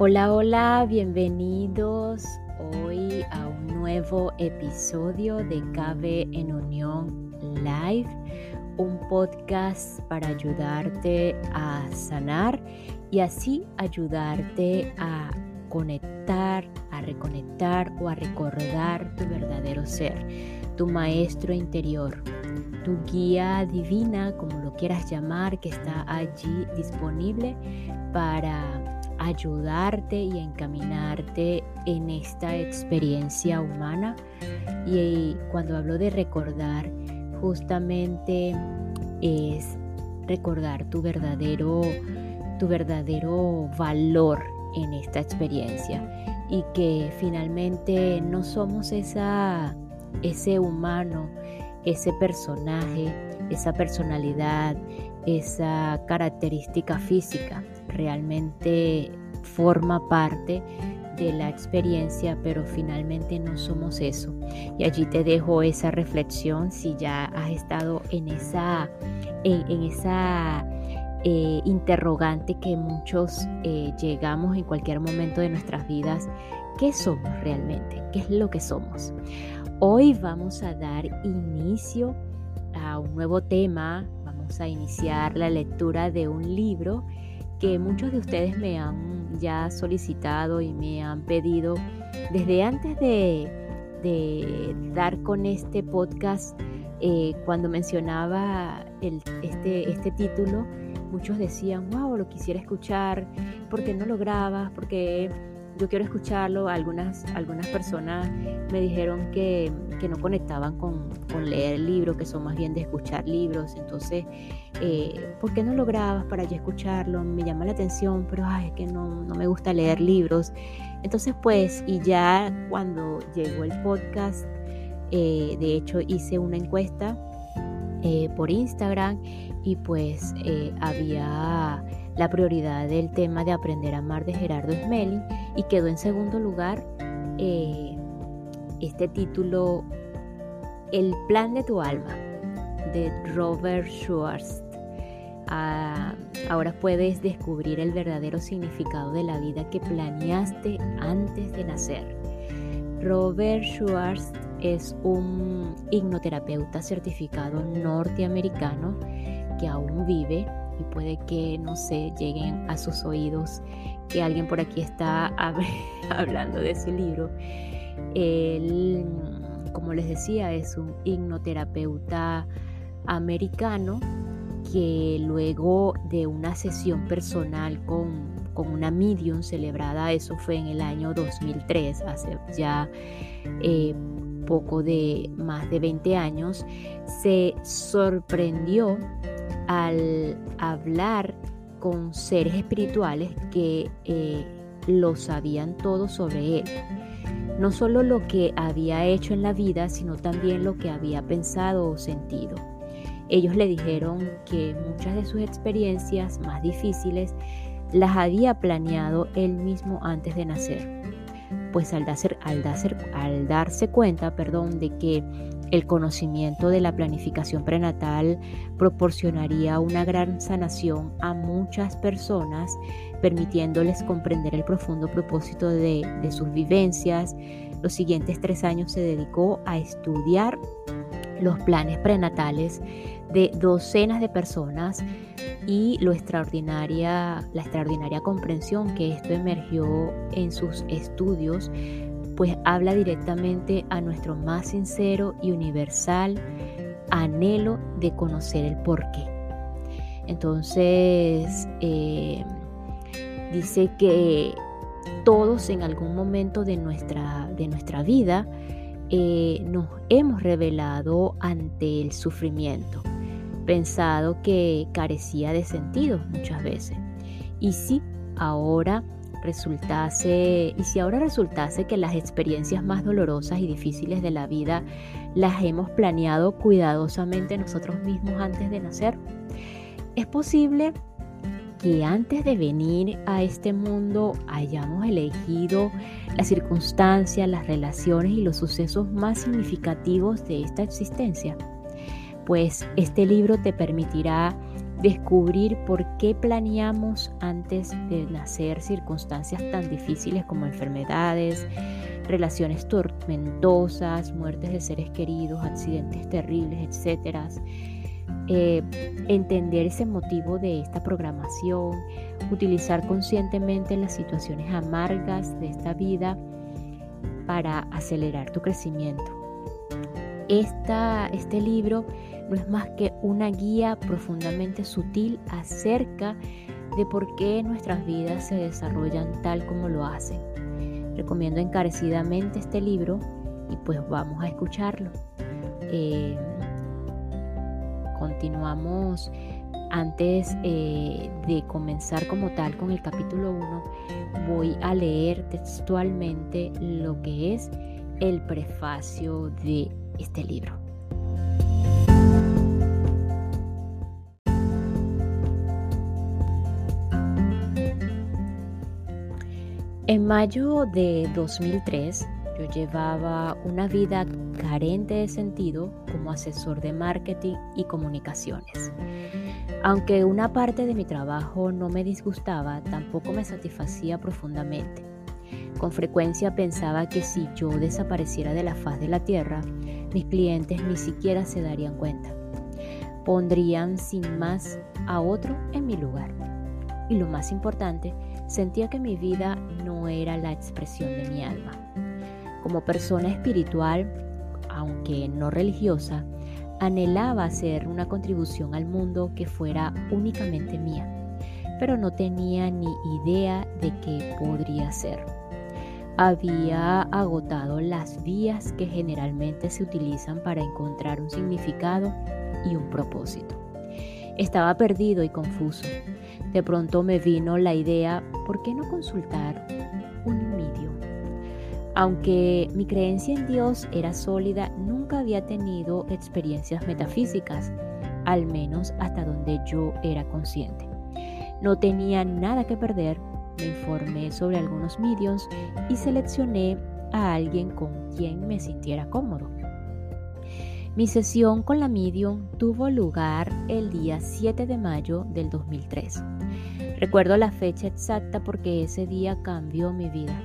Hola, hola, bienvenidos hoy a un nuevo episodio de Cabe en Unión Live, un podcast para ayudarte a sanar y así ayudarte a conectar, a reconectar o a recordar tu verdadero ser, tu maestro interior, tu guía divina, como lo quieras llamar, que está allí disponible para ayudarte y encaminarte en esta experiencia humana. Y cuando hablo de recordar, justamente es recordar tu verdadero, tu verdadero valor en esta experiencia y que finalmente no somos esa, ese humano, ese personaje, esa personalidad, esa característica física, realmente forma parte de la experiencia, pero finalmente no somos eso. Y allí te dejo esa reflexión si ya has estado en esa, en, esa eh, interrogante que muchos eh, llegamos en cualquier momento de nuestras vidas. ¿Qué somos realmente? ¿Qué es lo que somos? Hoy vamos a dar inicio a un nuevo tema, vamos a iniciar la lectura de un libro que muchos de ustedes me han ya solicitado y me han pedido desde antes de, dar con este podcast. Eh, cuando mencionaba este, este título, muchos decían, wow, lo quisiera escuchar, ¿por qué no lo grabas? Porque yo quiero escucharlo. Algunas, algunas personas me dijeron que, no conectaban con, leer el libro, que son más bien de escuchar libros. Entonces, eh, ¿por qué no lo grabas para yo escucharlo? Me llama la atención, pero ay, es que no, me gusta leer libros. Entonces, pues, y ya cuando llegó el podcast, eh, de hecho hice una encuesta eh, por Instagram y pues había la prioridad del tema de aprender a amar de Gerardo Smelling y quedó en segundo lugar eh, este título El plan de tu alma de Robert Schwartz. Ah, ahora puedes descubrir el verdadero significado de la vida que planeaste antes de nacer. Robert Schwartz es un hipnoterapeuta certificado norteamericano que aún vive y puede que, no sé, lleguen a sus oídos que alguien por aquí está hablando de su libro. Él, como les decía, es un hipnoterapeuta americano que luego de una sesión personal con, con, una medium celebrada, eso fue en el año 2003, hace ya eh, poco de más de 20 años, se sorprendió al hablar con seres espirituales que eh, lo sabían todo sobre él. No solo lo que había hecho en la vida, sino también lo que había pensado o sentido. Ellos le dijeron que muchas de sus experiencias más difíciles las había planeado él mismo antes de nacer. Pues al darse, al darse, al darse cuenta perdón, de que el conocimiento de la planificación prenatal proporcionaría una gran sanación a muchas personas, permitiéndoles comprender el profundo propósito de, sus vivencias. Los siguientes tres años se dedicó a estudiar los planes prenatales de docenas de personas y lo extraordinaria, la extraordinaria comprensión que esto emergió en sus estudios pues habla directamente a nuestro más sincero y universal anhelo de conocer el porqué. Entonces, eh, dice que todos en algún momento de nuestra, de nuestra vida eh, nos hemos revelado ante el sufrimiento, pensado que carecía de sentido muchas veces. Y sí, ahora resultase, y si ahora resultase que las experiencias más dolorosas y difíciles de la vida las hemos planeado cuidadosamente nosotros mismos antes de nacer, es posible que antes de venir a este mundo hayamos elegido las circunstancias, las relaciones y los sucesos más significativos de esta existencia. Pues este libro te permitirá descubrir por qué planeamos antes de nacer circunstancias tan difíciles como enfermedades, relaciones tormentosas, muertes de seres queridos, accidentes terribles, etc. Eh, entender ese motivo de esta programación, utilizar conscientemente las situaciones amargas de esta vida para acelerar tu crecimiento. este libro no es más que una guía profundamente sutil acerca de por qué nuestras vidas se desarrollan tal como lo hacen. Recomiendo encarecidamente este libro y pues vamos a escucharlo. Eh, continuamos antes eh, de comenzar como tal con el capítulo 1, voy a leer textualmente lo que es el prefacio de este libro. En mayo de 2003, yo llevaba una vida carente de sentido como asesor de marketing y comunicaciones. Aunque una parte de mi trabajo no me disgustaba, tampoco me satisfacía profundamente. Con frecuencia pensaba que si yo desapareciera de la faz de la tierra, mis clientes ni siquiera se darían cuenta. Pondrían sin más a otro en mi lugar. Y lo más importante, sentía que mi vida no era la expresión de mi alma. Como persona espiritual, aunque no religiosa, anhelaba hacer una contribución al mundo que fuera únicamente mía, pero no tenía ni idea de qué podría ser. Había agotado las vías que generalmente se utilizan para encontrar un significado y un propósito. Estaba perdido y confuso. De pronto me vino la idea, ¿por qué no consultar un medium? Aunque mi creencia en Dios era sólida, nunca había tenido experiencias metafísicas, al menos hasta donde yo era consciente. No tenía nada que perder, me informé sobre algunos mediums y seleccioné a alguien con quien me sintiera cómodo. Mi sesión con la medium tuvo lugar el día 7 de mayo del 2003. Recuerdo la fecha exacta porque ese día cambió mi vida.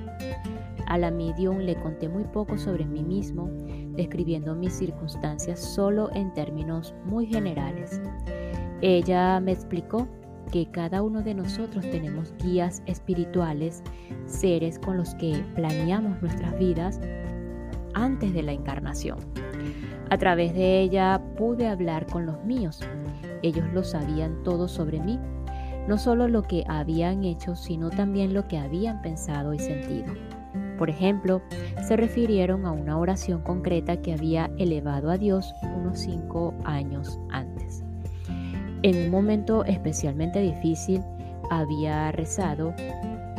A la medium le conté muy poco sobre mí mismo, describiendo mis circunstancias solo en términos muy generales. Ella me explicó que cada uno de nosotros tenemos guías espirituales, seres con los que planeamos nuestras vidas antes de la encarnación. A través de ella pude hablar con los míos. Ellos lo sabían todo sobre mí, no solo lo que habían hecho, sino también lo que habían pensado y sentido. Por ejemplo, se refirieron a una oración concreta que había elevado a Dios unos cinco años antes. En un momento especialmente difícil, había rezado,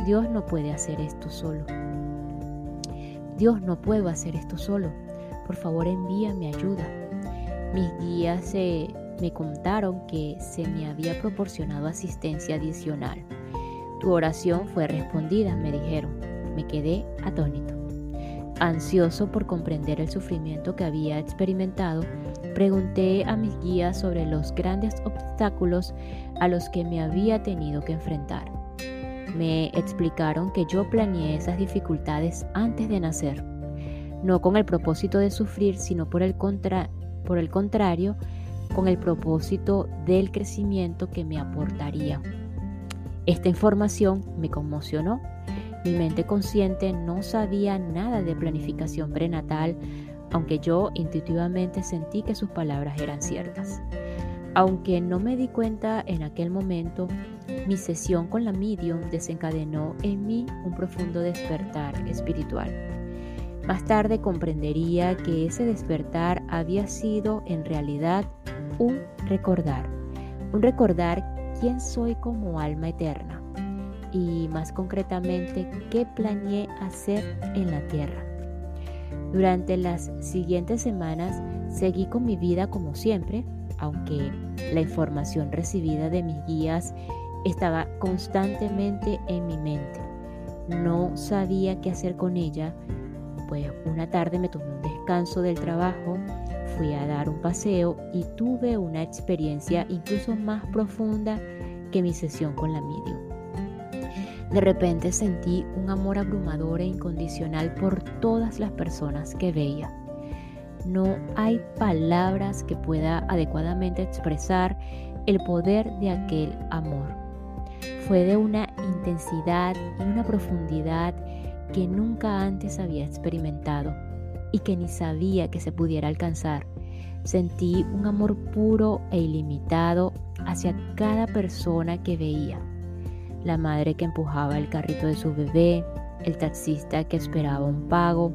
Dios no puede hacer esto solo. Dios no puedo hacer esto solo por favor envíame ayuda. Mis guías me contaron que se me había proporcionado asistencia adicional. Tu oración fue respondida, me dijeron. Me quedé atónito. Ansioso por comprender el sufrimiento que había experimentado, pregunté a mis guías sobre los grandes obstáculos a los que me había tenido que enfrentar. Me explicaron que yo planeé esas dificultades antes de nacer no con el propósito de sufrir, sino por el, por el contrario, con el propósito del crecimiento que me aportaría. Esta información me conmocionó. Mi mente consciente no sabía nada de planificación prenatal, aunque yo intuitivamente sentí que sus palabras eran ciertas. Aunque no me di cuenta en aquel momento, mi sesión con la medium desencadenó en mí un profundo despertar espiritual. Más tarde comprendería que ese despertar había sido en realidad un recordar, un recordar quién soy como alma eterna y más concretamente qué planeé hacer en la tierra. Durante las siguientes semanas seguí con mi vida como siempre, aunque la información recibida de mis guías estaba constantemente en mi mente. No sabía qué hacer con ella pues una tarde me tomé un descanso del trabajo, fui a dar un paseo y tuve una experiencia incluso más profunda que mi sesión con la medium. De repente sentí un amor abrumador e incondicional por todas las personas que veía. No hay palabras que pueda adecuadamente expresar el poder de aquel amor. Fue de una intensidad y una profundidad que nunca antes había experimentado y que ni sabía que se pudiera alcanzar. Sentí un amor puro e ilimitado hacia cada persona que veía. La madre que empujaba el carrito de su bebé, el taxista que esperaba un pago,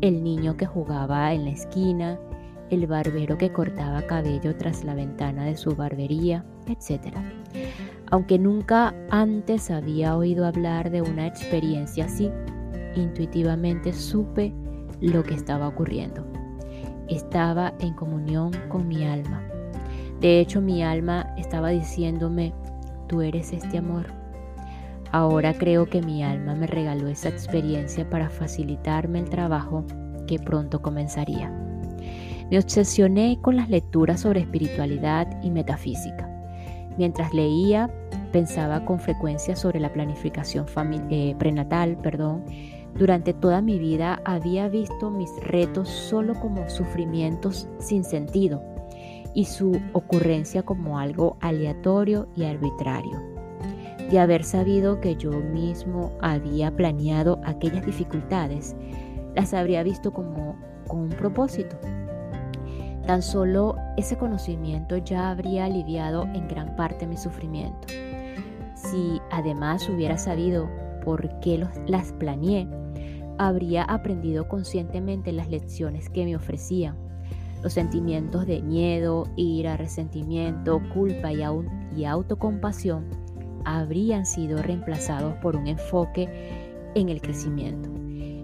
el niño que jugaba en la esquina, el barbero que cortaba cabello tras la ventana de su barbería, etc. Aunque nunca antes había oído hablar de una experiencia así, intuitivamente supe lo que estaba ocurriendo. Estaba en comunión con mi alma. De hecho, mi alma estaba diciéndome, tú eres este amor. Ahora creo que mi alma me regaló esa experiencia para facilitarme el trabajo que pronto comenzaría. Me obsesioné con las lecturas sobre espiritualidad y metafísica. Mientras leía, pensaba con frecuencia sobre la planificación eh, prenatal, perdón, durante toda mi vida había visto mis retos solo como sufrimientos sin sentido y su ocurrencia como algo aleatorio y arbitrario. De haber sabido que yo mismo había planeado aquellas dificultades, las habría visto como con un propósito. Tan solo ese conocimiento ya habría aliviado en gran parte mi sufrimiento. Si además hubiera sabido por qué las planeé, habría aprendido conscientemente las lecciones que me ofrecían. Los sentimientos de miedo, ira, resentimiento, culpa y, y autocompasión habrían sido reemplazados por un enfoque en el crecimiento.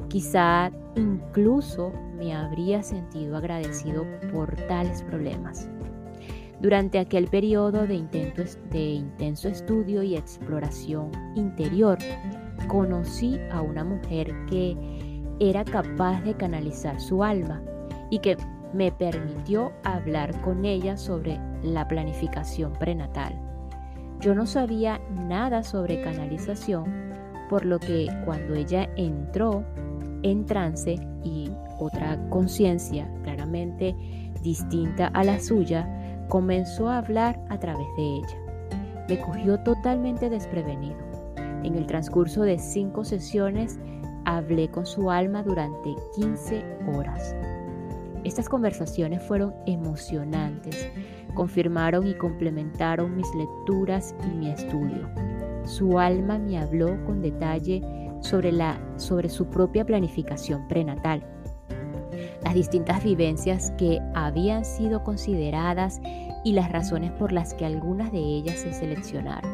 Quizá incluso me habría sentido agradecido por tales problemas. Durante aquel periodo de intenso estudio y exploración interior, conocí a una mujer que era capaz de canalizar su alma y que me permitió hablar con ella sobre la planificación prenatal. Yo no sabía nada sobre canalización, por lo que cuando ella entró en trance y otra conciencia claramente distinta a la suya, comenzó a hablar a través de ella. Me cogió totalmente desprevenido. En el transcurso de cinco sesiones hablé con su alma durante 15 horas. Estas conversaciones fueron emocionantes, confirmaron y complementaron mis lecturas y mi estudio. Su alma me habló con detalle sobre, la, sobre su propia planificación prenatal, las distintas vivencias que habían sido consideradas y las razones por las que algunas de ellas se seleccionaron.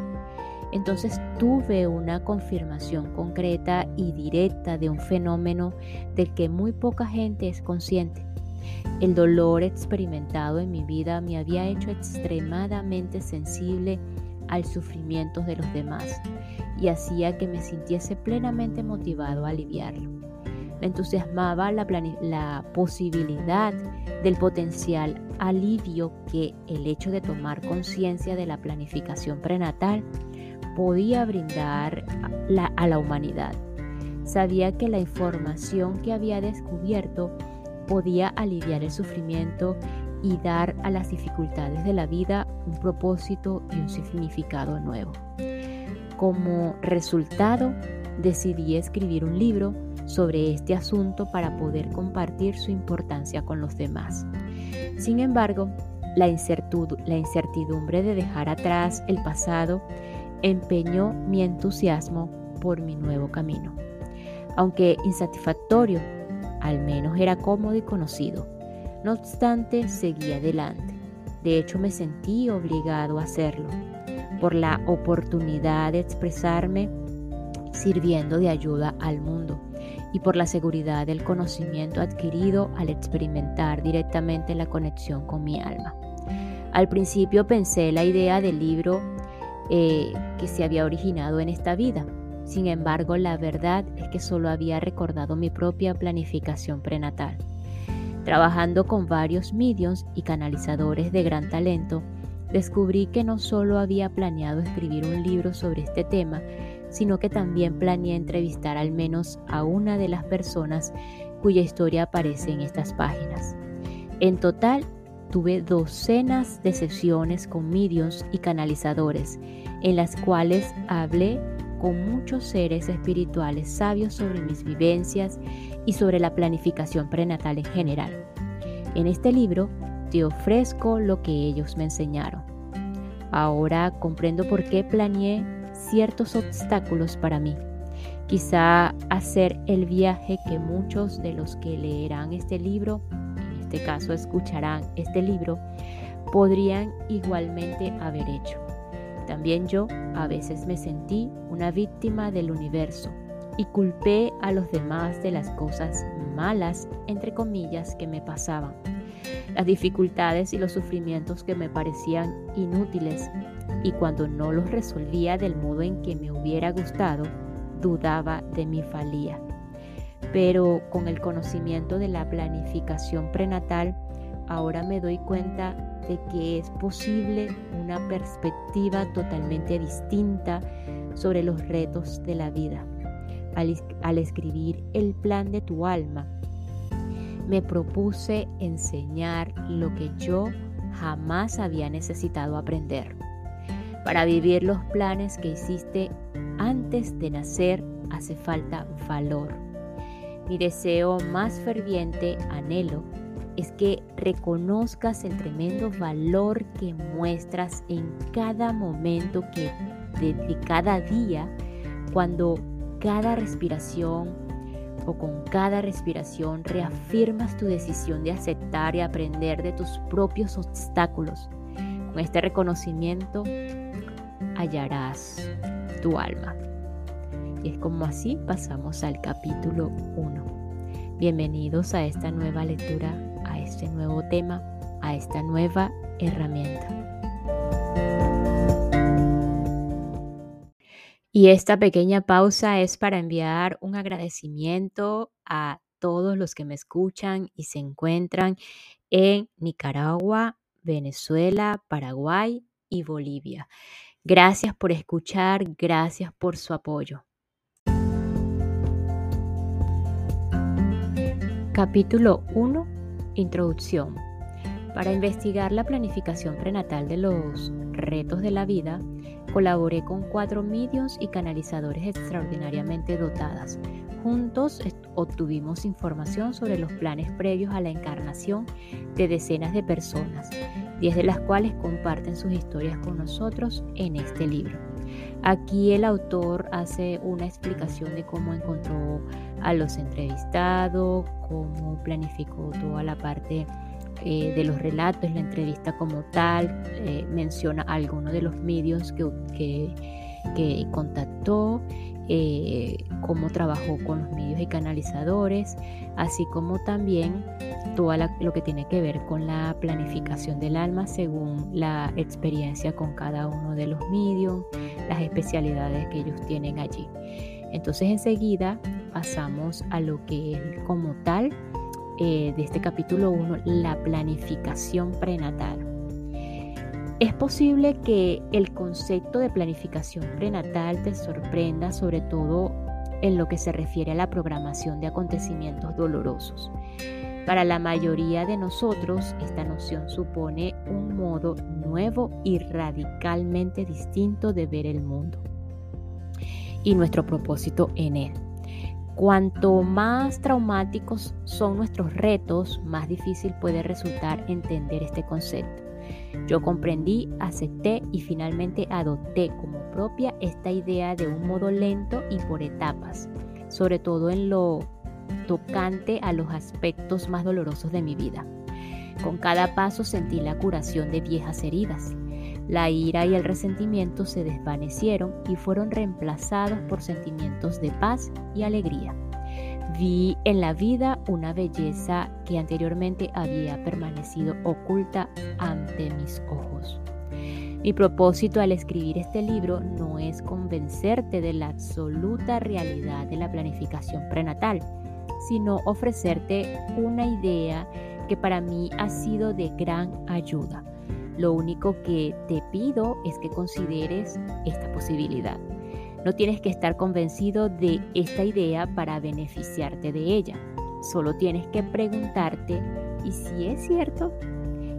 Entonces tuve una confirmación concreta y directa de un fenómeno del que muy poca gente es consciente. El dolor experimentado en mi vida me había hecho extremadamente sensible al sufrimiento de los demás y hacía que me sintiese plenamente motivado a aliviarlo. Me entusiasmaba la, posibilidad del potencial alivio que el hecho de tomar conciencia de la planificación prenatal podía brindar a la humanidad. Sabía que la información que había descubierto podía aliviar el sufrimiento y dar a las dificultades de la vida un propósito y un significado nuevo. Como resultado, decidí escribir un libro sobre este asunto para poder compartir su importancia con los demás. Sin embargo, la, incertidumbre de dejar atrás el pasado empeñó mi entusiasmo por mi nuevo camino. Aunque insatisfactorio, al menos era cómodo y conocido. No obstante, seguí adelante. De hecho, me sentí obligado a hacerlo por la oportunidad de expresarme sirviendo de ayuda al mundo y por la seguridad del conocimiento adquirido al experimentar directamente la conexión con mi alma. Al principio pensé la idea del libro eh, que se había originado en esta vida. Sin embargo, la verdad es que solo había recordado mi propia planificación prenatal. Trabajando con varios mediums y canalizadores de gran talento, descubrí que no solo había planeado escribir un libro sobre este tema, sino que también planeé entrevistar al menos a una de las personas cuya historia aparece en estas páginas. En total, tuve docenas de sesiones con mediums y canalizadores, en las cuales hablé con muchos seres espirituales sabios sobre mis vivencias y sobre la planificación prenatal en general. En este libro te ofrezco lo que ellos me enseñaron. Ahora comprendo por qué planeé ciertos obstáculos para mí. Quizá hacer el viaje que muchos de los que leerán este libro, este caso escucharán este libro, podrían igualmente haber hecho. También yo a veces me sentí una víctima del universo y culpé a los demás de las cosas malas, entre comillas, que me pasaban las dificultades y los sufrimientos que me parecían inútiles y cuando no los resolvía del modo en que me hubiera gustado, dudaba de mi falía. Pero con el conocimiento de la planificación prenatal, ahora me doy cuenta de que es posible una perspectiva totalmente distinta sobre los retos de la vida. Al, escribir el plan de tu alma, me propuse enseñar lo que yo jamás había necesitado aprender. Para vivir los planes que hiciste antes de nacer hace falta valor. Mi deseo más ferviente, anhelo, es que reconozcas el tremendo valor que muestras en cada momento que de cada día, cuando cada respiración, o con cada respiración reafirmas tu decisión de aceptar y aprender de tus propios obstáculos. Con este reconocimiento hallarás tu alma. Y es como así pasamos al capítulo 1. Bienvenidos a esta nueva lectura, a este nuevo tema, a esta nueva herramienta. Y esta pequeña pausa es para enviar un agradecimiento a todos los que me escuchan y se encuentran en Nicaragua, Venezuela, Paraguay y Bolivia. Gracias por escuchar, gracias por su apoyo. Capítulo 1. Introducción. Para investigar la planificación prenatal de los retos de la vida, Colaboré con cuatro medios y canalizadores extraordinariamente dotadas. Juntos obtuvimos información sobre los planes previos a la encarnación de decenas de personas, diez de las cuales comparten sus historias con nosotros en este libro. Aquí el autor hace una explicación de cómo encontró a los entrevistados, cómo planificó toda la parte eh, de los relatos, la entrevista como tal, eh, menciona algunos de los medios que, que, contactó, eh, cómo trabajó con los medios y canalizadores, así como también todo lo que tiene que ver con la planificación del alma según la experiencia con cada uno de los medios, las especialidades que ellos tienen allí. Entonces enseguida pasamos a lo que es como tal eh, de este capítulo 1, la planificación prenatal. Es posible que el concepto de planificación prenatal te sorprenda, sobre todo en lo que se refiere a la programación de acontecimientos dolorosos. Para la mayoría de nosotros, esta noción supone un modo nuevo y radicalmente distinto de ver el mundo y nuestro propósito en él. Cuanto más traumáticos son nuestros retos, más difícil puede resultar entender este concepto. Yo comprendí, acepté y finalmente adopté como propia esta idea de un modo lento y por etapas, sobre todo en lo tocante a los aspectos más dolorosos de mi vida. Con cada paso sentí la curación de viejas heridas. La ira y el resentimiento se desvanecieron y fueron reemplazados por sentimientos de paz y alegría. Vi en la vida una belleza que anteriormente había permanecido oculta ante mis ojos. Mi propósito al escribir este libro no es convencerte de la absoluta realidad de la planificación prenatal, sino ofrecerte una idea porque para mí ha sido de gran ayuda. Lo único que te pido es que consideres esta posibilidad. No tienes que estar convencido de esta idea para beneficiarte de ella. Solo tienes que preguntarte, ¿y si es cierto?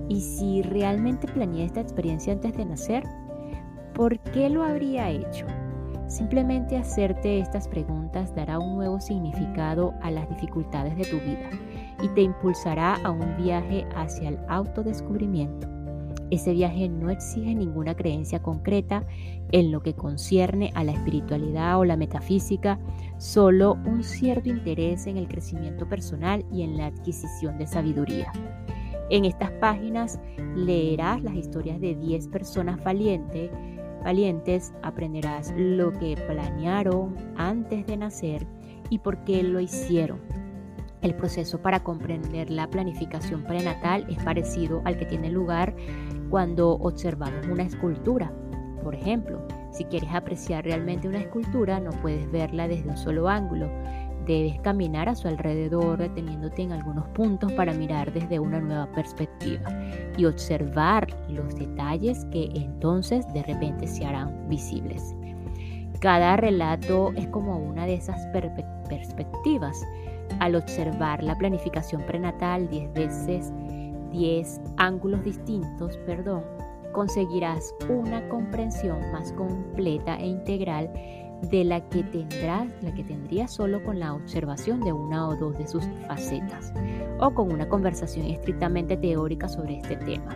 ¿Y si realmente planeé esta experiencia antes de nacer? ¿Por qué lo habría hecho? Simplemente hacerte estas preguntas dará un nuevo significado a las dificultades de tu vida y te impulsará a un viaje hacia el autodescubrimiento. Ese viaje no exige ninguna creencia concreta en lo que concierne a la espiritualidad o la metafísica, solo un cierto interés en el crecimiento personal y en la adquisición de sabiduría. En estas páginas leerás las historias de 10 personas valientes valientes aprenderás lo que planearon antes de nacer y por qué lo hicieron. El proceso para comprender la planificación prenatal es parecido al que tiene lugar cuando observamos una escultura. Por ejemplo, si quieres apreciar realmente una escultura, no puedes verla desde un solo ángulo, Debes caminar a su alrededor deteniéndote en algunos puntos para mirar desde una nueva perspectiva y observar los detalles que entonces de repente se harán visibles. Cada relato es como una de esas perspectivas. Al observar la planificación prenatal 10 veces, 10 ángulos distintos, perdón, conseguirás una comprensión más completa e integral de la que tendrás, la que tendrías solo con la observación de una o dos de sus facetas o con una conversación estrictamente teórica sobre este tema.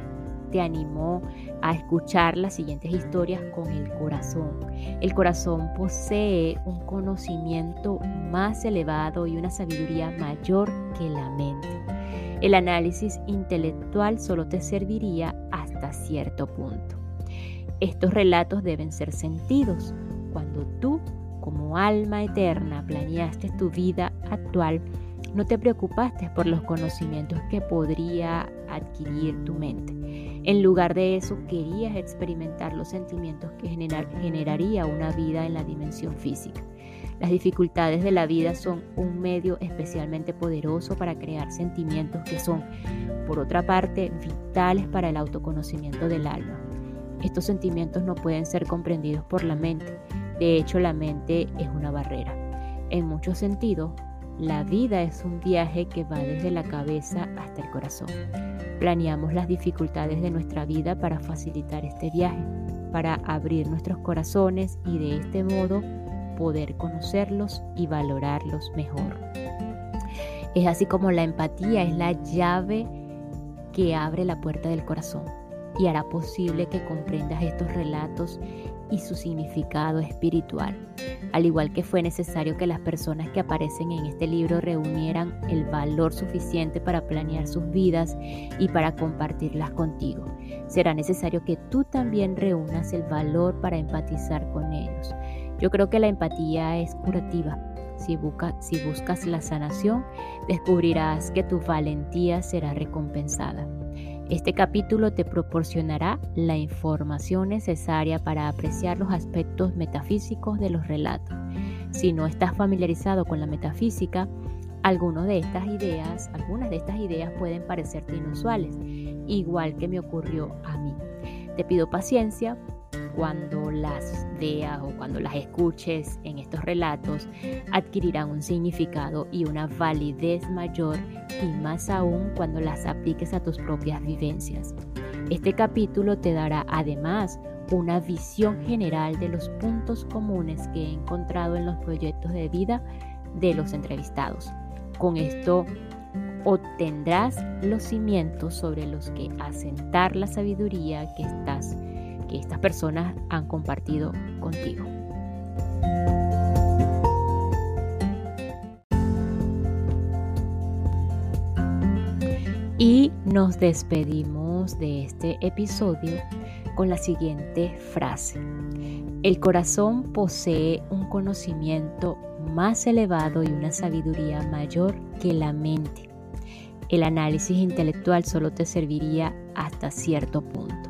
Te animo a escuchar las siguientes historias con el corazón. El corazón posee un conocimiento más elevado y una sabiduría mayor que la mente. El análisis intelectual solo te serviría hasta cierto punto. Estos relatos deben ser sentidos, cuando tú, como alma eterna, planeaste tu vida actual, no te preocupaste por los conocimientos que podría adquirir tu mente. En lugar de eso, querías experimentar los sentimientos que generaría una vida en la dimensión física. Las dificultades de la vida son un medio especialmente poderoso para crear sentimientos que son, por otra parte, vitales para el autoconocimiento del alma. Estos sentimientos no pueden ser comprendidos por la mente, de hecho, la mente es una barrera. En muchos sentidos, la vida es un viaje que va desde la cabeza hasta el corazón. Planeamos las dificultades de nuestra vida para facilitar este viaje, para abrir nuestros corazones y de este modo poder conocerlos y valorarlos mejor. Es así como la empatía es la llave que abre la puerta del corazón y hará posible que comprendas estos relatos y su significado espiritual, al igual que fue necesario que las personas que aparecen en este libro reunieran el valor suficiente para planear sus vidas y para compartirlas contigo. Será necesario que tú también reúnas el valor para empatizar con ellos. Yo creo que la empatía es curativa. Si, si buscas la sanación, descubrirás que tu valentía será recompensada. Este capítulo te proporcionará la información necesaria para apreciar los aspectos metafísicos de los relatos. Si no estás familiarizado con la metafísica, algunas de estas ideas, algunas de estas ideas pueden parecerte inusuales, igual que me ocurrió a mí. Te pido paciencia cuando las veas o cuando las escuches en estos relatos, adquirirán un significado y una validez mayor y más aún cuando las apliques a tus propias vivencias. Este capítulo te dará además una visión general de los puntos comunes que he encontrado en los proyectos de vida de los entrevistados. Con esto obtendrás los cimientos sobre los que asentar la sabiduría que estás que estas personas han compartido contigo. Y nos despedimos de este episodio con la siguiente frase. El corazón posee un conocimiento más elevado y una sabiduría mayor que la mente. El análisis intelectual solo te serviría hasta cierto punto.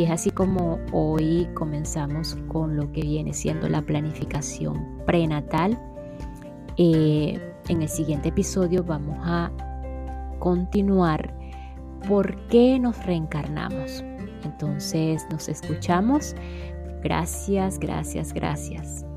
Y es así como hoy comenzamos con lo que viene siendo la planificación prenatal. Eh, en el siguiente episodio vamos a continuar por qué nos reencarnamos. Entonces nos escuchamos. Gracias, gracias, gracias.